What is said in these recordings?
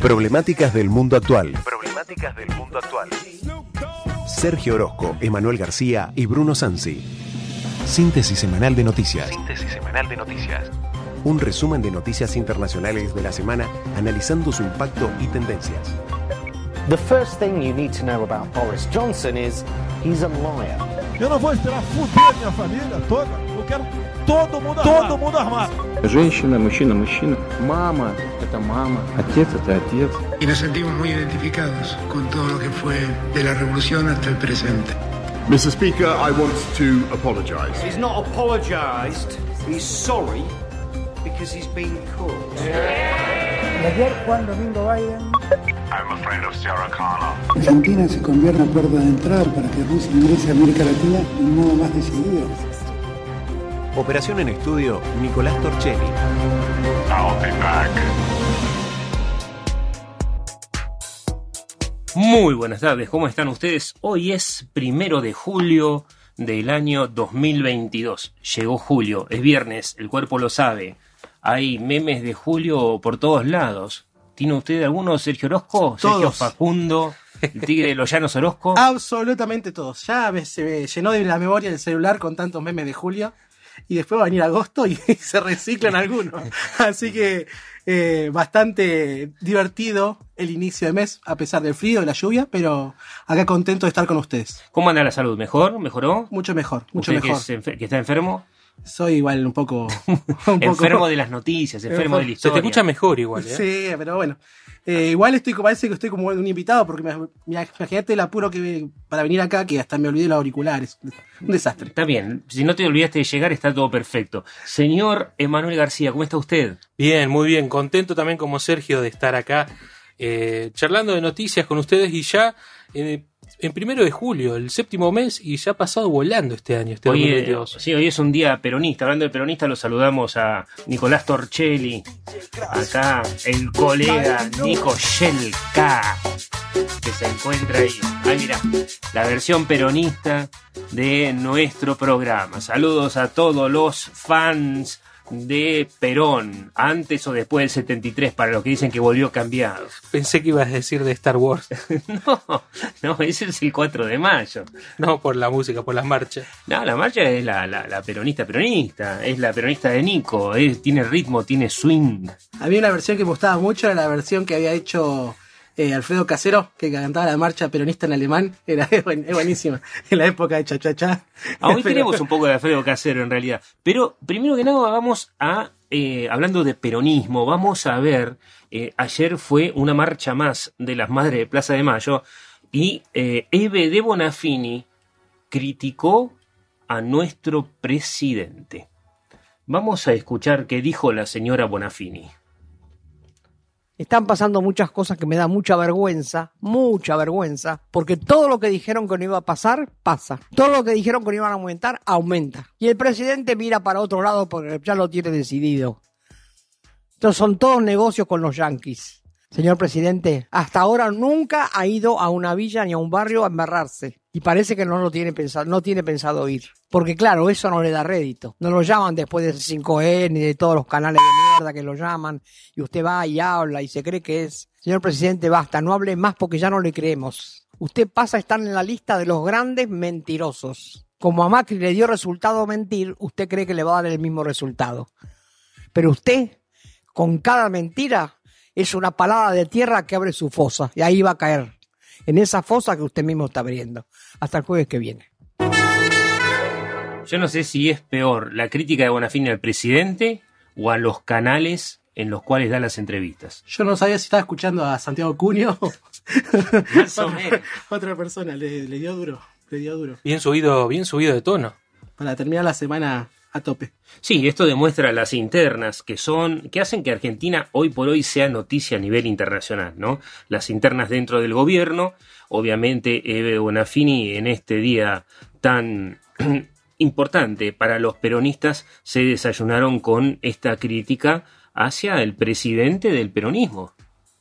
Problemáticas del mundo actual. Problemáticas del mundo actual. Sergio Orozco, Emanuel García y Bruno Sansi. Síntesis semanal de noticias. Síntesis semanal de noticias. Un resumen de noticias internacionales de la semana analizando su impacto y tendencias. The first thing you need to know about Boris Johnson is he's a liar. Eu não vou esperar fuder minha família toda. Eu quero todo mundo armado. Todo mundo armado. Женщина, мужчина, мужчина. Мама – esta mamá. Así es, así es. Y nos sentimos muy identificados con todo lo que fue de la revolución hasta el presente. Mr. Speaker, I want to apologize. He's not apologized. He's sorry because he's been caught. Yeah. Ayer Juan Domingo Biden. I'm a friend of Sarah Connor. Argentina se convierte en puerta de entrada para que Rusia ingrese a América Latina de un modo más decidido. Operación en estudio, Nicolás Torchelli. Ah, okay. Muy buenas tardes, ¿cómo están ustedes? Hoy es primero de julio del año 2022. Llegó julio, es viernes, el cuerpo lo sabe. Hay memes de julio por todos lados. ¿Tiene usted alguno, Sergio Orozco? Sergio. Facundo, el tigre de los llanos Orozco. Absolutamente todos. Ya se llenó de la memoria del celular con tantos memes de julio. Y después va a venir agosto y se reciclan algunos. Así que eh, bastante divertido el inicio de mes, a pesar del frío y la lluvia, pero acá contento de estar con ustedes. ¿Cómo anda la salud? ¿Mejor? ¿Mejoró? Mucho mejor, mucho ¿Usted que, mejor. es enfer- que está enfermo? Soy igual un poco... un poco- Enfermo de las noticias, enfermo de la Se historia. te escucha mejor igual, ¿eh? Sí, pero bueno. Eh, igual estoy parece que estoy como un invitado porque imagínate el apuro que para venir acá que hasta me olvidé los auriculares. Un desastre. Está bien, si no te olvidaste de llegar está todo perfecto. Señor Emanuel García, ¿cómo está usted? Bien, muy bien. Contento también como Sergio de estar acá eh, charlando de noticias con ustedes y ya eh, en primero de julio, el séptimo mes, y ya ha pasado volando este año, este Hoy, eh, 2022. sí, hoy es un día peronista. Hablando de peronista, lo saludamos a Nicolás Torchelli. Acá el colega Nico Shelka, que se encuentra ahí. Ahí mira, la versión peronista de nuestro programa. Saludos a todos los fans de Perón, antes o después del 73, para los que dicen que volvió cambiado. Pensé que ibas a decir de Star Wars. No, no, ese es el 4 de mayo. no por la música, por las marchas. No, la marcha es la, la, la peronista peronista, es la peronista de Nico, es- tiene ritmo, tiene swing. Había una versión que me gustaba mucho, era la versión que había hecho eh, Alfredo Casero, que cantaba la marcha peronista en alemán. Era es buenísima. En la época de cha cha cha. Ah, hoy Pero- tenemos un poco de Alfredo Casero en realidad. Pero primero que nada vamos a, eh, hablando de peronismo, vamos a ver, eh, ayer fue una marcha más de las Madres de Plaza de Mayo y Eve de Bonafini criticó a nuestro presidente. Vamos a escuchar qué dijo la señora Bonafini. Están pasando muchas cosas que me da mucha vergüenza, mucha vergüenza, porque todo lo que dijeron que no iba a pasar, pasa. Todo lo que dijeron que no iban a aumentar, aumenta. Y el presidente mira para otro lado porque ya lo tiene decidido. Estos son todos negocios con los yanquis. Señor presidente, hasta ahora nunca ha ido a una villa ni a un barrio a embarrarse. Y parece que no lo tiene pensado, no tiene pensado ir. Porque claro, eso no le da rédito. No lo llaman después de 5E ni de todos los canales de mierda que lo llaman. Y usted va y habla y se cree que es. Señor presidente, basta, no hable más porque ya no le creemos. Usted pasa a estar en la lista de los grandes mentirosos. Como a Macri le dio resultado mentir, usted cree que le va a dar el mismo resultado. Pero usted, con cada mentira, es una palada de tierra que abre su fosa. Y ahí va a caer. En esa fosa que usted mismo está abriendo. Hasta el jueves que viene. Yo no sé si es peor la crítica de Bonafini al presidente o a los canales en los cuales da las entrevistas. Yo no sabía si estaba escuchando a Santiago Cunio. Más o menos. Otra persona, le, le dio duro. Le dio duro. Bien subido, bien subido de tono. Para terminar la semana a tope. Sí, esto demuestra las internas que son, que hacen que Argentina hoy por hoy sea noticia a nivel internacional, ¿no? Las internas dentro del gobierno, obviamente Eve Bonafini en este día tan importante para los peronistas se desayunaron con esta crítica hacia el presidente del peronismo,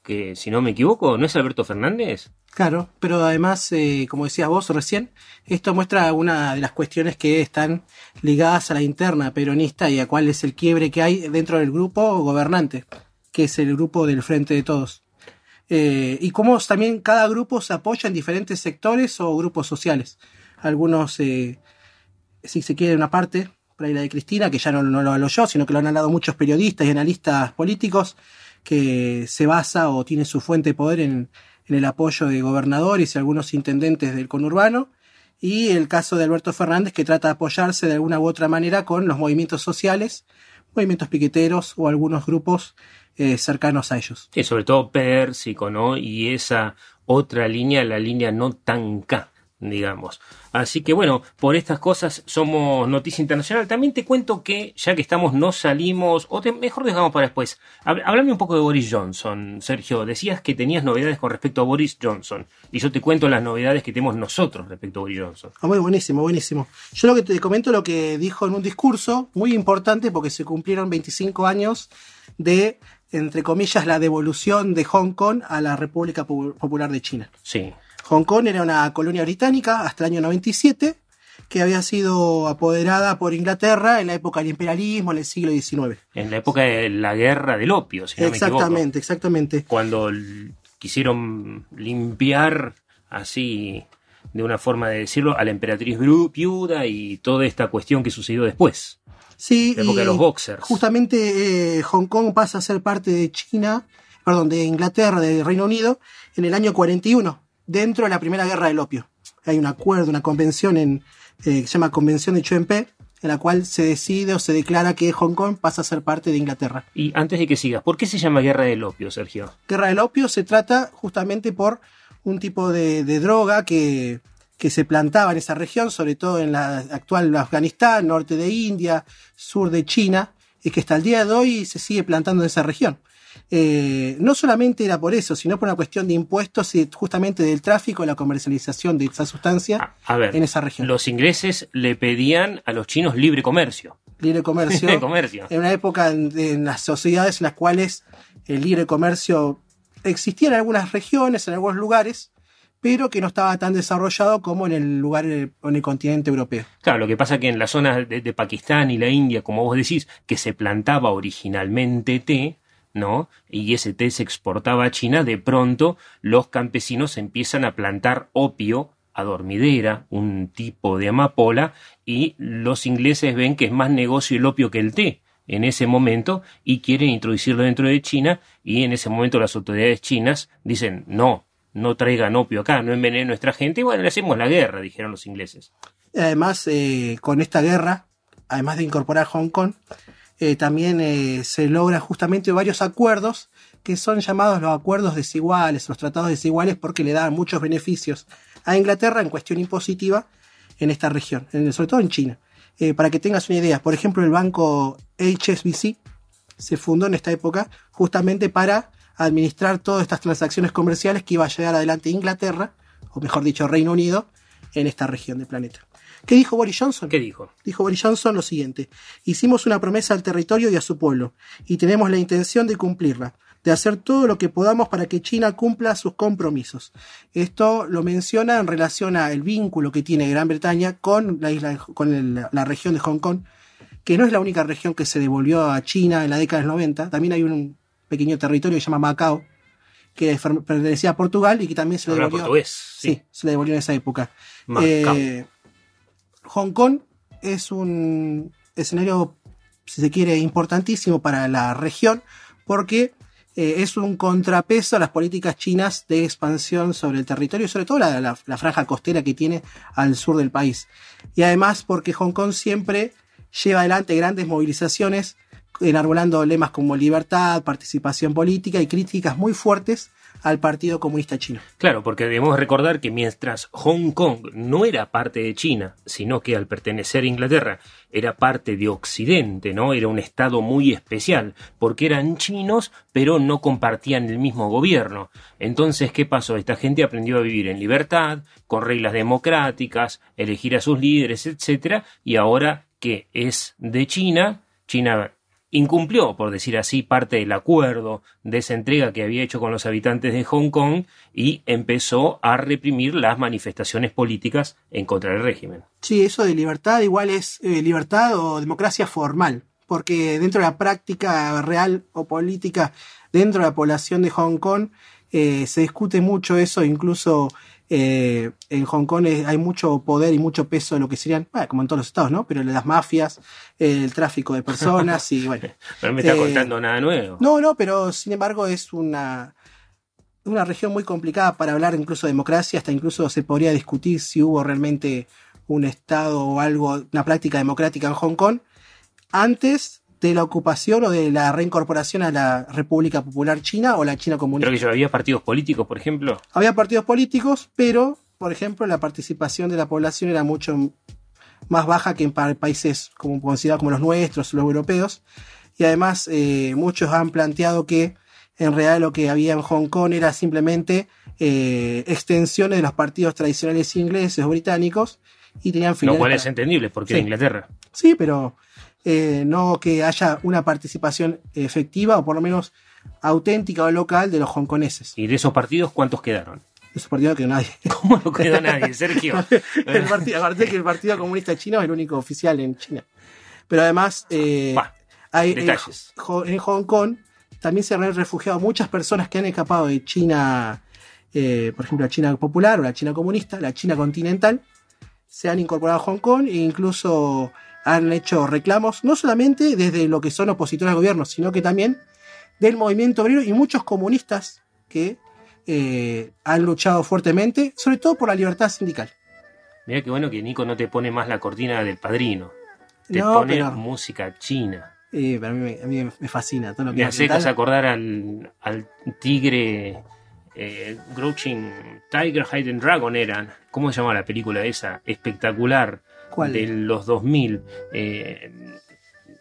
que si no me equivoco, ¿no es Alberto Fernández? Claro, pero además, eh, como decías vos recién, esto muestra una de las cuestiones que están ligadas a la interna peronista y a cuál es el quiebre que hay dentro del grupo gobernante, que es el grupo del Frente de Todos. eh, y cómo también cada grupo se apoya en diferentes sectores o grupos sociales. Algunos, eh, si se quiere, una parte, por ahí la de Cristina, que ya no, no lo hablo yo, sino que lo han hablado muchos periodistas y analistas políticos, que se basa o tiene su fuente de poder en, en el apoyo de gobernadores y algunos intendentes del conurbano, y el caso de Alberto Fernández, que trata de apoyarse de alguna u otra manera con los movimientos sociales, movimientos piqueteros o algunos grupos eh, cercanos a ellos. Sí, sobre todo Pérsico, ¿no? Y esa otra línea, la línea no tan K, digamos. Así que bueno, por estas cosas somos Noticia Internacional. También te cuento que ya que estamos, no salimos, o te, mejor dejamos para después. Háblame un poco de Boris Johnson, Sergio. Decías que tenías novedades con respecto a Boris Johnson. Y yo te cuento las novedades que tenemos nosotros respecto a Boris Johnson. Ah, muy buenísimo, buenísimo. Yo lo que te comento lo que dijo en un discurso muy importante porque se cumplieron 25 años de, entre comillas, la devolución de Hong Kong a la República Pu- Popular de China. Sí. Hong Kong era una colonia británica hasta el año 97 que había sido apoderada por Inglaterra en la época del imperialismo, en el siglo XIX. En la época de la guerra del opio, si no me equivoco. exactamente, exactamente. Cuando quisieron limpiar así, de una forma de decirlo, a la emperatriz Bru- viuda y toda esta cuestión que sucedió después. Sí, La época y de los boxers. Justamente eh, Hong Kong pasa a ser parte de China, perdón, de Inglaterra, del Reino Unido, en el año 41, dentro de la Primera Guerra del Opio. Hay un acuerdo, una convención en, eh, que se llama Convención de Chuempe, en la cual se decide o se declara que Hong Kong pasa a ser parte de Inglaterra. Y antes de que sigas, ¿por qué se llama guerra del opio, Sergio? Guerra del opio se trata justamente por un tipo de, de droga que, que se plantaba en esa región, sobre todo en la actual Afganistán, norte de India, sur de China, y que hasta el día de hoy se sigue plantando en esa región. Eh, no solamente era por eso, sino por una cuestión de impuestos y justamente del tráfico y la comercialización de esa sustancia A ver, en esa región. los ingleses le pedían a los chinos libre comercio. Libre comercio. Libre comercio. En una época en, en las sociedades en las cuales el libre comercio existía en algunas regiones, en algunos lugares, pero que no estaba tan desarrollado como en el lugar, en el continente europeo. Claro, lo que pasa que en las zonas de, de Pakistán y la India, como vos decís, que se plantaba originalmente té, ¿no? Y ese té se exportaba a China, de pronto los campesinos empiezan a plantar opio a dormidera, un tipo de amapola, y los ingleses ven que es más negocio el opio que el té en ese momento y quieren introducirlo dentro de China y en ese momento las autoridades chinas dicen no, no traigan opio acá, no envenenen nuestra gente y bueno, le hacemos la guerra, dijeron los ingleses. Además, eh, con esta guerra, además de incorporar Hong Kong, eh, también eh, se logran justamente varios acuerdos que son llamados los acuerdos desiguales, los tratados desiguales, porque le dan muchos beneficios a Inglaterra en cuestión impositiva en esta región, sobre todo en China. Eh, para que tengas una idea, por ejemplo, el banco HSBC se fundó en esta época justamente para administrar todas estas transacciones comerciales que iba a llegar adelante Inglaterra, o mejor dicho, Reino Unido, en esta región del planeta. ¿Qué dijo Boris Johnson? ¿Qué dijo? Dijo Boris Johnson lo siguiente, hicimos una promesa al territorio y a su pueblo, y tenemos la intención de cumplirla, de hacer todo lo que podamos para que China cumpla sus compromisos. Esto lo menciona en relación al vínculo que tiene Gran Bretaña con la isla, con el- la región de Hong Kong, que no es la única región que se devolvió a China en la década del 90, también hay un pequeño territorio que se llama Macao, que pertenecía a Portugal y que también se le devolvió. portugués, Sí, se le devolvió en esa época. Macao. Eh, Hong Kong es un escenario, si se quiere, importantísimo para la región porque eh, es un contrapeso a las políticas chinas de expansión sobre el territorio sobre todo la, la- la franja costera que tiene al sur del país. Y además porque Hong Kong siempre lleva adelante grandes movilizaciones enarbolando lemas como libertad, participación política y críticas muy fuertes al Partido Comunista Chino. Claro, porque debemos recordar que mientras Hong Kong no era parte de China, sino que al pertenecer a Inglaterra era parte de Occidente, ¿no? Era un estado muy especial, porque eran chinos, pero no compartían el mismo gobierno. Entonces, ¿qué pasó? Esta gente aprendió a vivir en libertad, con reglas democráticas, elegir a sus líderes, etcétera, y ahora que es de China, China incumplió, por decir así, parte del acuerdo de esa entrega que había hecho con los habitantes de Hong Kong y empezó a reprimir las manifestaciones políticas en contra del régimen. Sí, eso de libertad igual es eh, libertad o democracia formal, porque dentro de la práctica real o política, dentro de la población de Hong Kong, eh, se discute mucho eso, incluso eh, en Hong Kong hay mucho poder y mucho peso de lo que serían, bueno, como en todos los estados, ¿no? Pero las mafias, el tráfico de personas y bueno. No me está Eh, contando nada nuevo. No, no, pero sin embargo es una, una región muy complicada para hablar incluso de democracia, hasta incluso se podría discutir si hubo realmente un Estado o algo, una práctica democrática en Hong Kong antes de la ocupación o de la reincorporación a la República Popular China o la China comunista. Creo que yo había partidos políticos, por ejemplo. Había partidos políticos, pero, por ejemplo, la participación de la población era mucho más baja que en pa- países como considerados como los nuestros, los europeos. Y además, eh, muchos han planteado que en realidad lo que había en Hong Kong era simplemente eh, extensiones de los partidos tradicionales ingleses o británicos y tenían Lo cual para- es entendible, porque Sí. en Inglaterra. Sí, pero eh, no que haya una participación efectiva o por lo menos auténtica o local de los hongkoneses. ¿Y de esos partidos cuántos quedaron? Esos partidos que nadie. ¿Cómo no quedó nadie, Sergio? el partido, aparte que el Partido Comunista Chino es el único oficial en China. Pero además, eh, hay, en, detalles. Jo- en Hong Kong también se han refugiado muchas personas que han escapado de China, eh, por ejemplo, la China popular o la China comunista, la China continental, se han incorporado a Hong Kong e incluso han hecho reclamos, no solamente desde lo que son opositores al gobierno, sino que también del movimiento obrero y muchos comunistas que eh, han luchado fuertemente, sobre todo por la libertad sindical. Mira qué bueno que Nico no te pone más la cortina del padrino. Te No, pone pero- música china. Eh, pero a mí, me- a mí me fascina todo lo que Me hace acordar al, al tigre eh, Grouching Tiger Hidden Dragon eran. ¿Cómo se llama la película esa? Espectacular. ¿Cuál? De los 2000. Eh,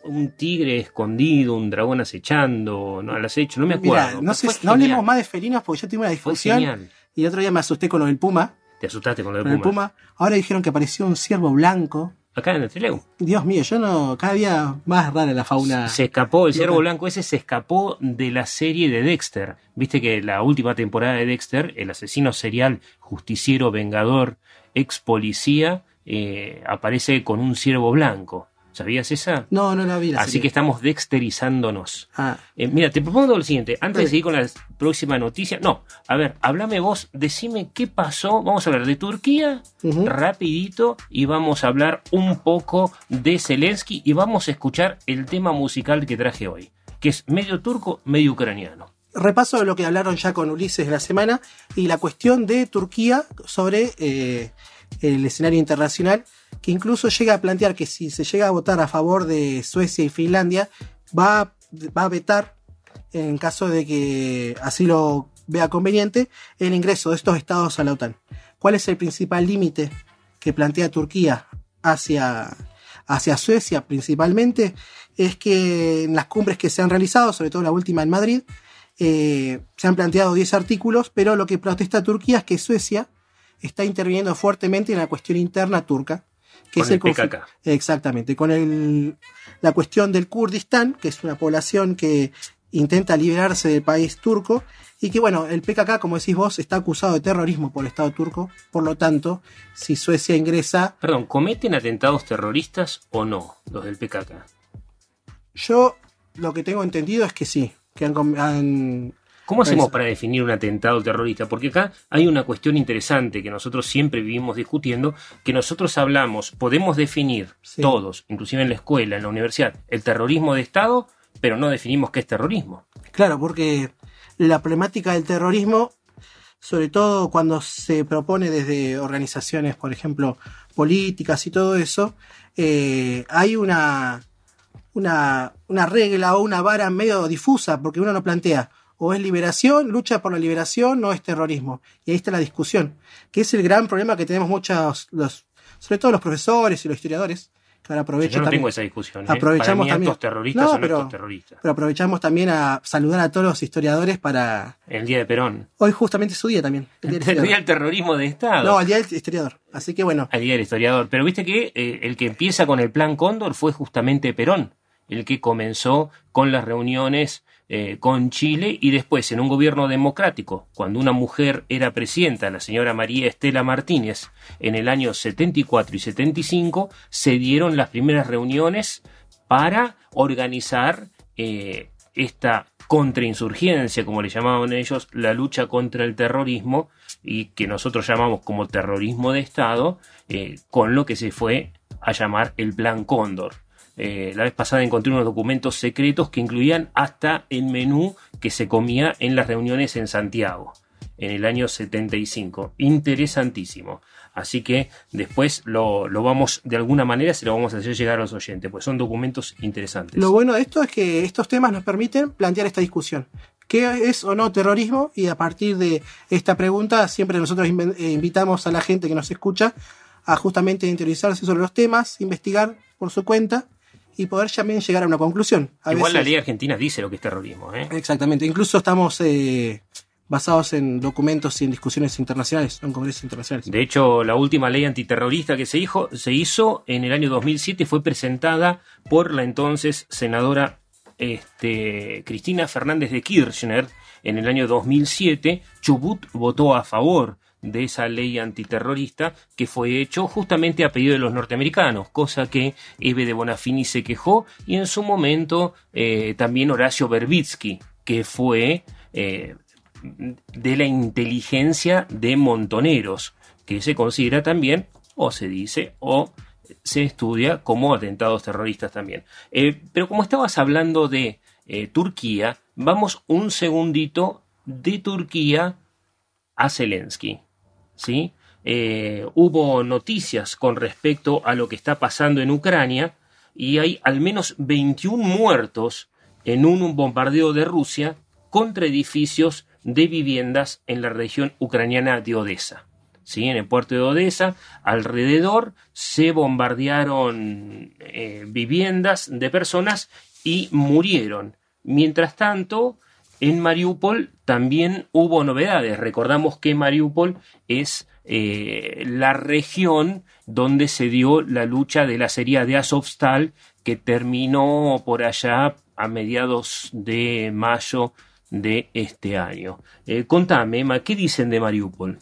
un tigre escondido, un dragón acechando, no al acecho, no me acuerdo. No, sé, no hablemos más de felinos porque yo tuve una discusión y el otro día me asusté con lo del puma. Te asustaste con lo de Con el Puma. puma. Ahora dijeron que apareció un ciervo blanco. Acá en el Trelew. Dios mío, yo no. Cada día más rara la fauna. Se escapó, el ciervo blanco ese se escapó de la serie de Dexter. Viste que la última temporada de Dexter, el asesino serial, justiciero, vengador, ex policía, eh, aparece con un ciervo blanco. ¿Sabías esa? No, no la vi la Así serie. que estamos dexterizándonos. Ah. Eh, mira, te propongo lo siguiente, antes de seguir con la próxima noticia, no, a ver, háblame vos, decime qué pasó, vamos a hablar de Turquía rapidito y vamos a hablar un poco de Zelensky y vamos a escuchar el tema musical que traje hoy, que es medio turco, medio ucraniano. Repaso de lo que hablaron ya con Ulises la semana y la cuestión de Turquía sobre eh, el escenario internacional, que incluso llega a plantear que si se llega a votar a favor de Suecia y Finlandia, va, va a vetar, en caso de que así lo vea conveniente, el ingreso de estos estados a la OTAN. ¿Cuál es el principal límite que plantea Turquía hacia, hacia Suecia principalmente? Es que en las cumbres que se han realizado, sobre todo la última en Madrid, eh, se han planteado 10 artículos, pero lo que protesta Turquía es que Suecia está interviniendo fuertemente en la cuestión interna turca, que Con es el, PKK. Exactamente, con el, la cuestión del Kurdistán, que es una población que intenta liberarse del país turco, y que bueno, el PKK, como decís vos, está acusado de terrorismo por el Estado turco, por lo tanto, si Suecia ingresa, Perdón, ¿cometen atentados terroristas o no los del PKK? yo lo que tengo entendido es que sí, que han- ¿Cómo hacemos para definir un atentado terrorista? Porque acá hay una cuestión interesante que nosotros siempre vivimos discutiendo, que nosotros hablamos, podemos definir todos, inclusive en la escuela, en la universidad, el terrorismo de Estado, pero no definimos qué es terrorismo. Claro, porque la problemática del terrorismo, sobre todo cuando se propone desde organizaciones, por ejemplo, políticas y todo eso, eh, hay una, una, una regla o una vara medio difusa, porque uno no plantea o es liberación, lucha por la liberación, no es terrorismo. Y ahí está la discusión, que es el gran problema que tenemos muchos, los, sobre todo los profesores y los historiadores, que ahora aprovecho Yo no también- tengo esa discusión. ¿eh? Aprovechamos mí, también. terroristas No, son pero- terroristas. Pero aprovechamos también a saludar a todos los historiadores para. El día de Perón. Hoy justamente es su día también. El día del El historiador. día del terrorismo de Estado. No, el día del historiador. Así que bueno. al día del historiador. Pero viste que eh, el que empieza con el plan Cóndor fue justamente Perón, el que comenzó con las reuniones eh, con Chile y después en un gobierno democrático, cuando una mujer era presidenta, la señora María Estela Martínez, en el año 74 y 75, se dieron las primeras reuniones para organizar eh, esta contrainsurgencia, como le llamaban ellos, la lucha contra el terrorismo y que nosotros llamamos como terrorismo de Estado, eh, con lo que se fue a llamar el Plan Cóndor. Eh, la vez pasada encontré unos documentos secretos que incluían hasta el menú que se comía en las reuniones en Santiago en el año 75. Interesantísimo. Así que después lo, lo, vamos, de alguna manera, se lo vamos a hacer llegar a los oyentes, pues son documentos interesantes. Lo bueno de esto es que estos temas nos permiten plantear esta discusión. ¿Qué es o no terrorismo? Y a partir de esta pregunta, siempre nosotros eh, invitamos a la gente que nos escucha a justamente interesarse sobre los temas, investigar por su cuenta y poder también llegar a una conclusión. A Igual veces, la ley argentina dice lo que es terrorismo. ¿eh? Exactamente. Incluso estamos eh, basados en documentos y en discusiones internacionales, en congresos internacionales. De hecho, la última ley antiterrorista que se hizo, se hizo en el año 2007 fue presentada por la entonces senadora este, Cristina Fernández de Kirchner en el año 2007. Chubut votó a favor de esa ley antiterrorista que fue hecho justamente a pedido de los norteamericanos, cosa que Eve de Bonafini se quejó y en su momento eh, también Horacio Berbitsky, que fue eh, de la inteligencia de montoneros, que se considera también, o se dice, o se estudia como atentados terroristas también. Eh, pero como estabas hablando de Turquía, vamos un segundito de Turquía a Zelensky. ¿Sí? Eh, hubo noticias con respecto a lo que está pasando en Ucrania y hay al menos 21 muertos en un bombardeo de Rusia contra edificios de viviendas en la región ucraniana de Odessa. ¿Sí? En el puerto de Odessa, alrededor se bombardearon eh, viviendas de personas y murieron. Mientras tanto, en Mariupol también hubo novedades. Recordamos que Mariupol es eh, la región donde se dio la lucha de la serie de Azovstal que terminó por allá a mediados de mayo de este año. Eh, contame, Emma, ¿qué dicen de Mariupol?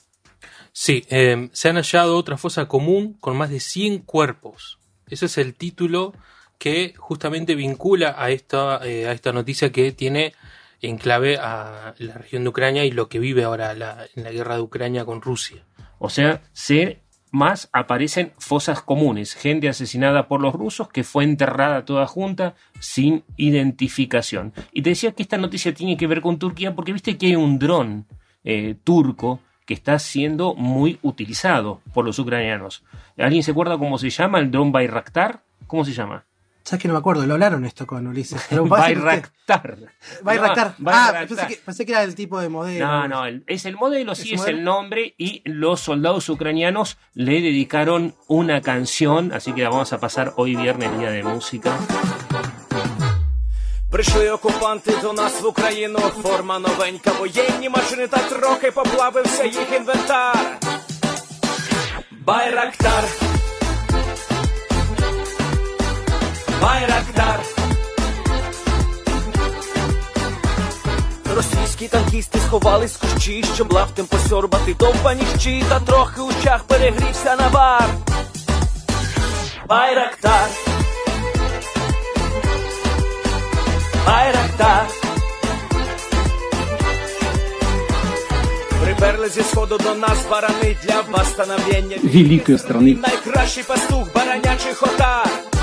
Sí, eh, se han hallado otra fosa común con más de 100 cuerpos. Ese es el título que justamente vincula a esta, eh, a esta noticia que tiene en clave a la región de Ucrania y lo que vive ahora la, en la guerra de Ucrania con Rusia. O sea, se más aparecen fosas comunes, gente asesinada por los rusos que fue enterrada toda junta sin identificación. Y te decía que esta noticia tiene que ver con Turquía porque viste que hay un dron eh, turco que está siendo muy utilizado por los ucranianos. ¿Alguien se acuerda cómo se llama el dron Bayraktar? ¿Cómo se llama? ¿Sabes que no me acuerdo? Lo hablaron esto con Ulises. Bayraktar. Bayraktar. ah, pensé que, pensé que, era el tipo de modelo. No, no, es el modelo, sí es el nombre y los soldados ucranianos le dedicaron una canción, así que la vamos a pasar hoy viernes, día de música. Прийшли окупанти до нас в Україну, форма новенька, воєнні машини та трохи поплавився їх інвентар. Байрактар. Байрактар. Російські танкісти сховались з кущі, щоб лаптем посьорбати довбані щі, та трохи у чах перегрівся навар. Байрактар. Байрактар. Приперли зі сходу до нас барани для восстановлення Великої страны. Найкращий пастух баранячий хотар.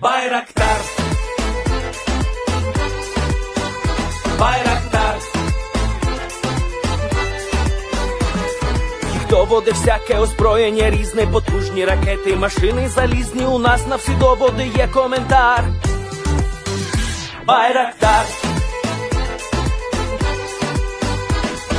Байрактар. Байрактар. Їх доводи всяке озброєння різне, потужні ракети, машини залізні. У нас на всі доводи є коментар. Байрактар.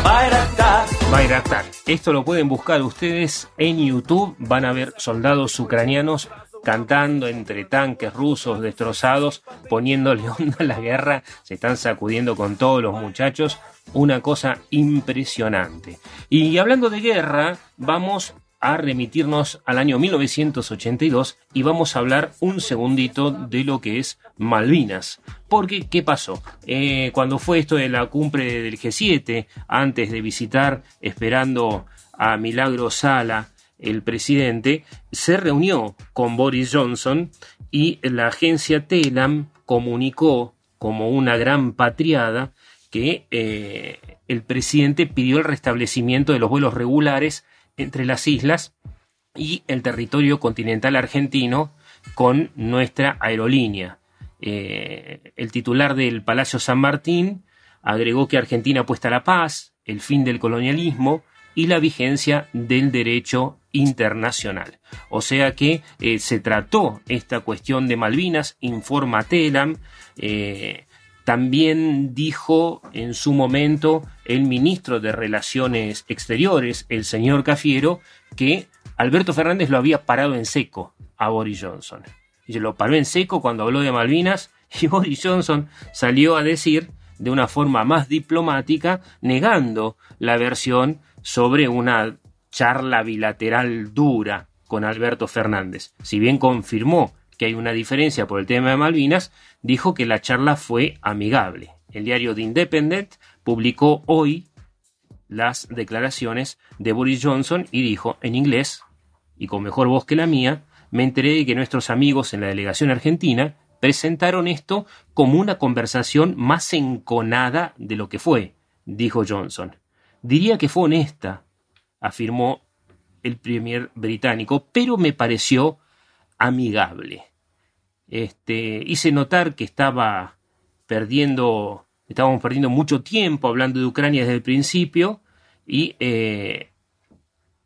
Bayraktar. Bayraktar. Esto lo pueden buscar ustedes en YouTube. Van a ver soldados ucranianos cantando entre tanques rusos destrozados, poniéndole onda a la guerra. Se están sacudiendo con todos los muchachos. Una cosa impresionante. Y hablando de guerra, vamos a remitirnos al año 1982 y vamos a hablar un segundito de lo que es Malvinas. Porque, ¿qué pasó? Eh, cuando fue esto de la cumbre del G7, antes de visitar, esperando a Milagro Sala, el presidente, se reunió con Boris Johnson y la agencia Telam comunicó como una gran patriada que eh, el presidente pidió el restablecimiento de los vuelos regulares entre las islas y el territorio continental argentino con nuestra aerolínea. Eh, el titular del Palacio San Martín agregó que Argentina apuesta a la paz, el fin del colonialismo y la vigencia del derecho internacional. O sea que eh, se trató esta cuestión de Malvinas, informa Telam, eh, también dijo en su momento el ministro de Relaciones Exteriores, el señor Cafiero, que Alberto Fernández lo había parado en seco a Boris Johnson. Y lo paró en seco cuando habló de Malvinas y Boris Johnson salió a decir de una forma más diplomática, negando la versión sobre una charla bilateral dura con Alberto Fernández. Si bien confirmó que hay una diferencia por el tema de Malvinas, dijo que la charla fue amigable. El diario The Independent publicó hoy las declaraciones de Boris Johnson y dijo en inglés, y con mejor voz que la mía, me enteré de que nuestros amigos en la delegación argentina presentaron esto como una conversación más enconada de lo que fue, dijo Johnson. Diría que fue honesta, afirmó el premier británico, pero me pareció amigable. Este, hice notar que estaba perdiendo, estábamos perdiendo mucho tiempo hablando de Ucrania desde el principio y eh,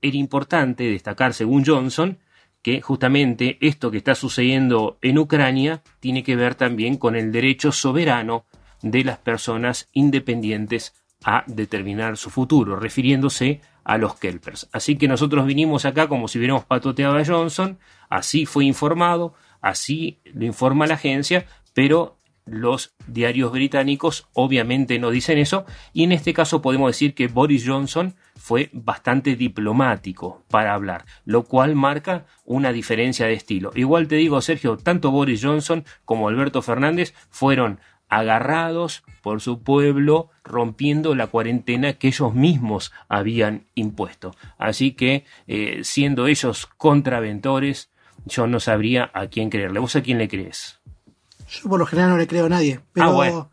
era importante destacar, según Johnson, que justamente esto que está sucediendo en Ucrania tiene que ver también con el derecho soberano de las personas independientes a determinar su futuro, refiriéndose a los Kelpers. Así que nosotros vinimos acá como si hubiéramos patoteado a Johnson, así fue informado, así lo informa la agencia, pero los diarios británicos obviamente no dicen eso y en este caso podemos decir que Boris Johnson fue bastante diplomático para hablar, lo cual marca una diferencia de estilo. Igual te digo, Sergio, tanto Boris Johnson como Alberto Fernández fueron agarrados por su pueblo, rompiendo la cuarentena que ellos mismos habían impuesto. Así que, eh, siendo ellos contraventores, yo no sabría a quién creerle. ¿Vos a quién le crees? Yo por lo general no le creo a nadie, pero Ah, bueno.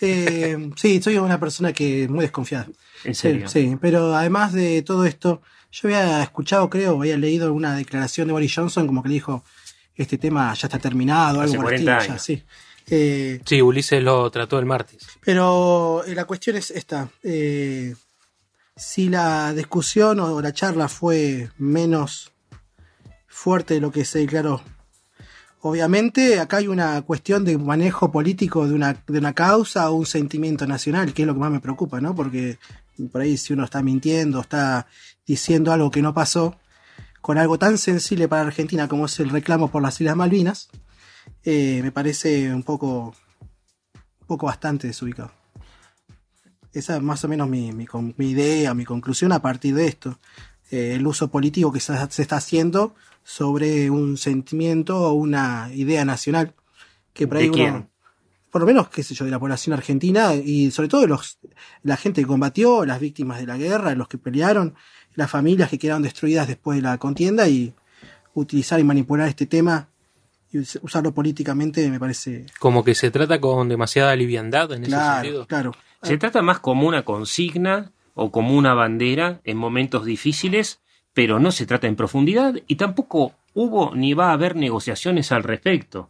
eh, sí, soy una persona que muy desconfiada. ¿En serio? Sí, sí, pero además de todo esto, yo había escuchado, creo, había leído una declaración de Boris Johnson como que le dijo, este tema ya está terminado, Hace algo por el 40 estilo, ya, sí. Eh, Sí, Ulises lo trató el martes. pero eh, la cuestión es esta. eh, si la discusión o la charla fue menos fuerte de lo que se declaró. Obviamente acá hay una cuestión de manejo político de una, de una causa o un sentimiento nacional, que es lo que más me preocupa, ¿no? Porque por ahí si uno está mintiendo, está diciendo algo que no pasó, con algo tan sensible para Argentina como es el reclamo por las Islas Malvinas, eh, me parece un poco, un poco bastante desubicado. Esa es más o menos mi, mi mi idea, mi conclusión a partir de esto. Eh, el uso político que se, se está haciendo sobre un sentimiento o una idea nacional. Que por ahí ¿De uno- por lo menos, qué sé yo, de la población argentina y sobre todo de los, la gente que combatió, las víctimas de la guerra, los que pelearon, las familias que quedaron destruidas después de la contienda y utilizar y manipular este tema y us- usarlo políticamente me parece Como que se trata con demasiada liviandad en ese claro, sentido. claro. Se trata más como una consigna o como una bandera en momentos difíciles, pero no se trata en profundidad y tampoco hubo ni va a haber negociaciones al respecto.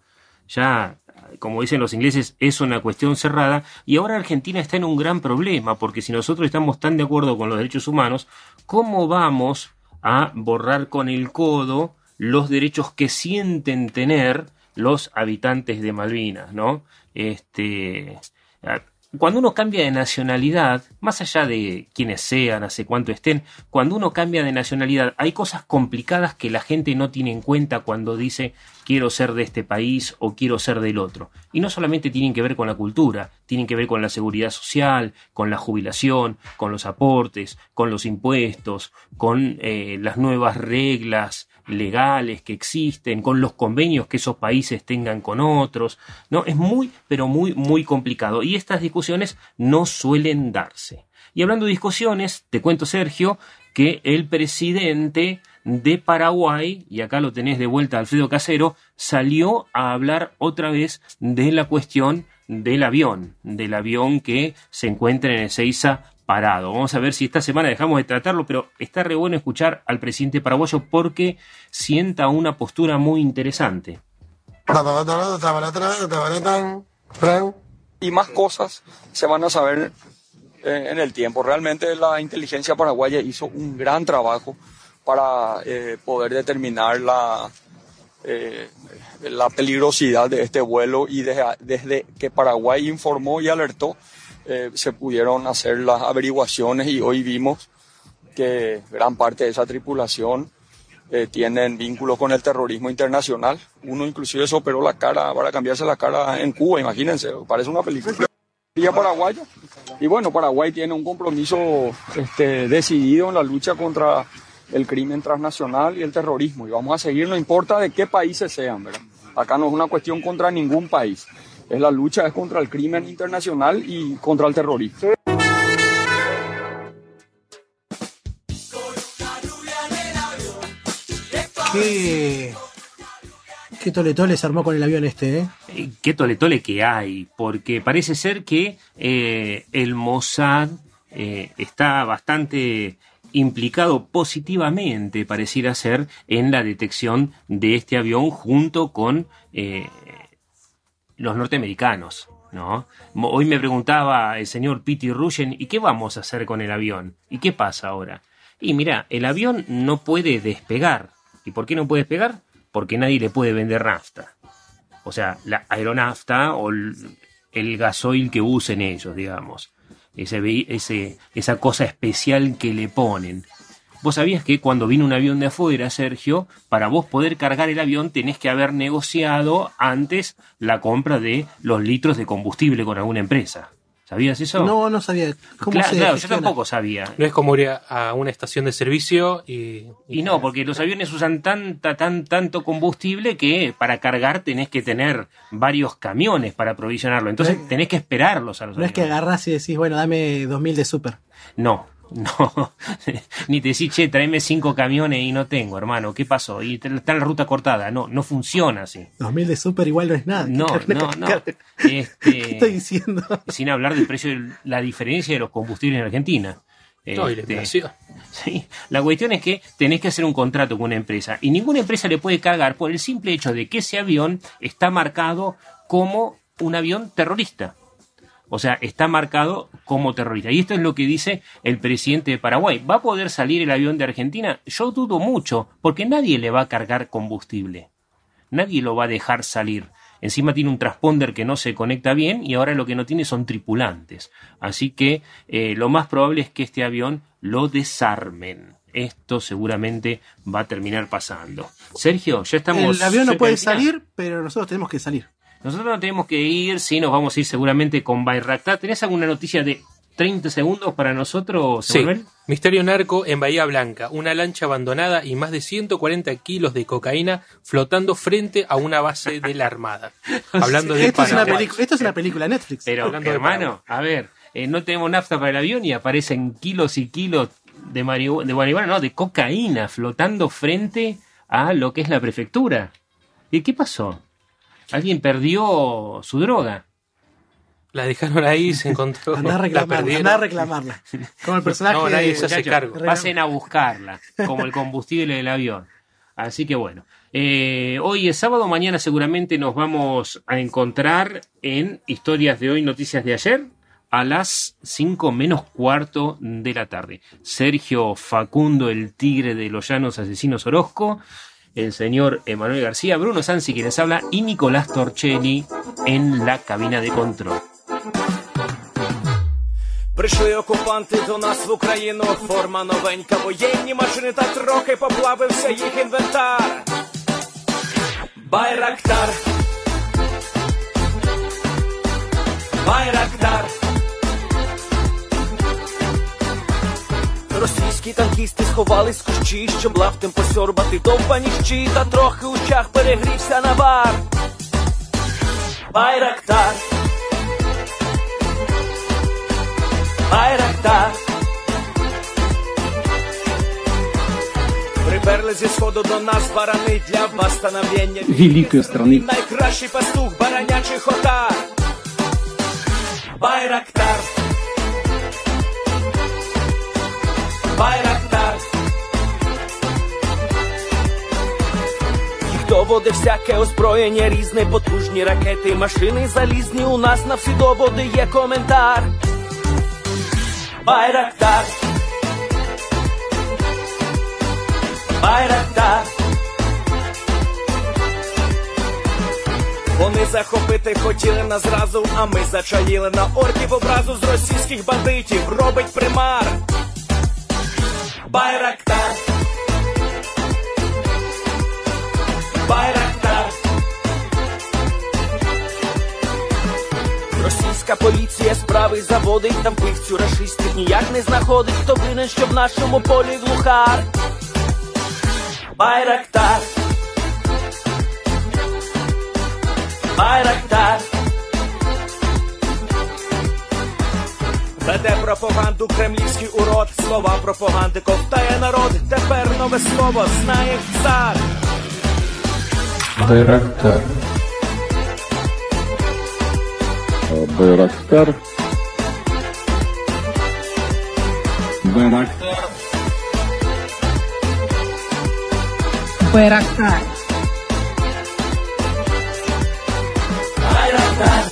Ya, como dicen los ingleses, es una cuestión cerrada y ahora Argentina está en un gran problema porque si nosotros estamos tan de acuerdo con los derechos humanos, ¿cómo vamos a borrar con el codo los derechos que sienten tener los habitantes de Malvinas, ¿no? Este, cuando uno cambia de nacionalidad, más allá de quienes sean, hace cuánto estén, cuando uno cambia de nacionalidad, hay cosas complicadas que la gente no tiene en cuenta cuando dice quiero ser de este país o quiero ser del otro. Y no solamente tienen que ver con la cultura, tienen que ver con la seguridad social, con la jubilación, con los aportes, con los impuestos, con eh, las nuevas reglas legales que existen, con los convenios que esos países tengan con otros. No, es muy, pero muy, muy complicado. Y estas discusiones no suelen darse. Y hablando de discusiones, te cuento, Sergio, que el presidente de Paraguay, y acá lo tenés de vuelta Alfredo Casero, salió a hablar otra vez de la cuestión del avión, del avión que se encuentra en Ezeiza parado. Vamos a ver si esta semana dejamos de tratarlo, pero está re bueno escuchar al presidente paraguayo porque sienta una postura muy interesante. Y más cosas se van a saber en el tiempo. Realmente la inteligencia paraguaya hizo un gran trabajo para eh, poder determinar la, eh, la peligrosidad de este vuelo y desde, que Paraguay informó y alertó, eh, se pudieron hacer las averiguaciones y hoy vimos que gran parte de esa tripulación eh, tienen vínculos con el terrorismo internacional. Uno inclusive se operó la cara para cambiarse la cara en Cuba, imagínense, parece una película. Día paraguayo. Y bueno, Paraguay tiene un compromiso este, decidido en la lucha contra el crimen transnacional y el terrorismo. Y vamos a seguir, no importa de qué países sean, ¿verdad? Acá no es una cuestión contra ningún país. Es la lucha es contra el crimen internacional y contra el terrorismo. Qué, qué tole tole se armó con el avión este, ¿eh? Eh, Qué tole tole que hay, porque parece ser que eh, el Mossad eh, está bastante implicado positivamente, pareciera ser, en la detección de este avión junto con eh, los norteamericanos. ¿no? Hoy me preguntaba el señor Pete Rushen, ¿y qué vamos a hacer con el avión? ¿Y qué pasa ahora? Y mira, el avión no puede despegar. ¿Y por qué no puede despegar? Porque nadie le puede vender nafta. O sea, la aeronafta o el gasoil que usen ellos, digamos. Ese, ese, esa cosa especial que le ponen. Vos sabías que cuando vino un avión de afuera, Sergio, para vos poder cargar el avión tenés que haber negociado antes la compra de los litros de combustible con alguna empresa. ¿Sabías eso? No, no sabía. ¿Cómo Claro, se claro, yo tampoco sabía. No es como ir a- una estación de servicio y, Y no, porque los aviones usan tanta, tan, tanto combustible que para cargar tenés que tener varios camiones para aprovisionarlo. Entonces tenés que esperarlos a los No es que aviones. agarrás y decís, bueno, dame 2000 de super. No, no. Ni te decís, che, tráeme cinco camiones y no tengo, hermano. ¿Qué pasó? Y está la ruta cortada. No, no funciona así. 2000 de super igual no es nada. No, ¿Qué no, no. Este, ¿Qué estoy diciendo? sin hablar del precio, de la diferencia de los combustibles en Argentina. No, y la Este, inflación. Sí, la cuestión es que tenés que hacer un contrato con una empresa y ninguna empresa le puede cargar por el simple hecho de que ese avión está marcado como un avión terrorista. O sea, está marcado como terrorista. Y esto es lo que dice el presidente de Paraguay. ¿Va a poder salir el avión de Argentina? Yo dudo mucho, porque nadie le va a cargar combustible. Nadie lo va a dejar salir. Encima tiene un transponder que no se conecta bien y ahora lo que no tiene son tripulantes. Así que eh, lo más probable es que este avión lo desarmen. Esto seguramente va a terminar pasando. Sergio, ya estamos. El avión no puede salir, pero nosotros tenemos que salir. Nosotros no tenemos que ir, sí, nos vamos a ir seguramente con Bayraktar. ¿Tenés alguna noticia de 30 segundos para nosotros, Sí? Misterio narco en Bahía Blanca. Una lancha abandonada y más de 140 kilos de cocaína flotando frente a una base de la Armada. Hablando de esto, es una esto es una película de Netflix. Pero, Hablando de hermano, a ver, eh, no tenemos nafta para el avión y aparecen kilos y kilos de marihuana, de marihuana, no, de cocaína flotando frente a lo que es la prefectura. ¿Y qué pasó? ¿Alguien perdió su droga? La dejaron ahí, se encontró. Andá a la reclamarla, andá a reclamarla. Como el personaje No, nadie de- se hace cargo. Pasen a buscarla, como el combustible del avión. Así que bueno, eh, hoy es sábado, mañana seguramente nos vamos a encontrar en Historias de hoy, Noticias de ayer, a las 5 menos cuarto de la tarde. Sergio Facundo, el tigre de los llanos asesinos Orozco, el señor Emanuel García, Bruno Sansi quien les habla y Nicolás Torchelli en la cabina de control. Прийшли окупанти до нас в Україну, форма новенька, воєнні машини та трохи поплавився їх інвентар. Байрактар. Байрактар. Російські танкісти сховались з кущі, щоб лаптем посьорбати довбані щі, та трохи у чах перегрівся навар. Байрактар. Байрактар. Приперли зі сходу до нас барани для восстановлення Великой страны. Найкращий пастух баранячий хотар. Байрактар. Байрактар. Їх доводи всяке озброєння, різне, потужні ракети, машини залізні. У нас на всі доводи є коментар. Байрактар. Байрактар. Вони захопити хотіли нас зразу, а ми зачаїли на орків образу з російських бандитів. Робить примар. Байрактар. Байрактар. Російська поліція справи заводить, там пивцю рашистів ніяк не знаходить, хто винен, що в нашому полі глухар. Байрактар. Байрактар. Веде пропаганду кремлівський урод, слова пропаганди ковтає народ. Тепер нове слово знає цар. Байрактар. Байрактар. Байрактар. Байрактар. Байрактар.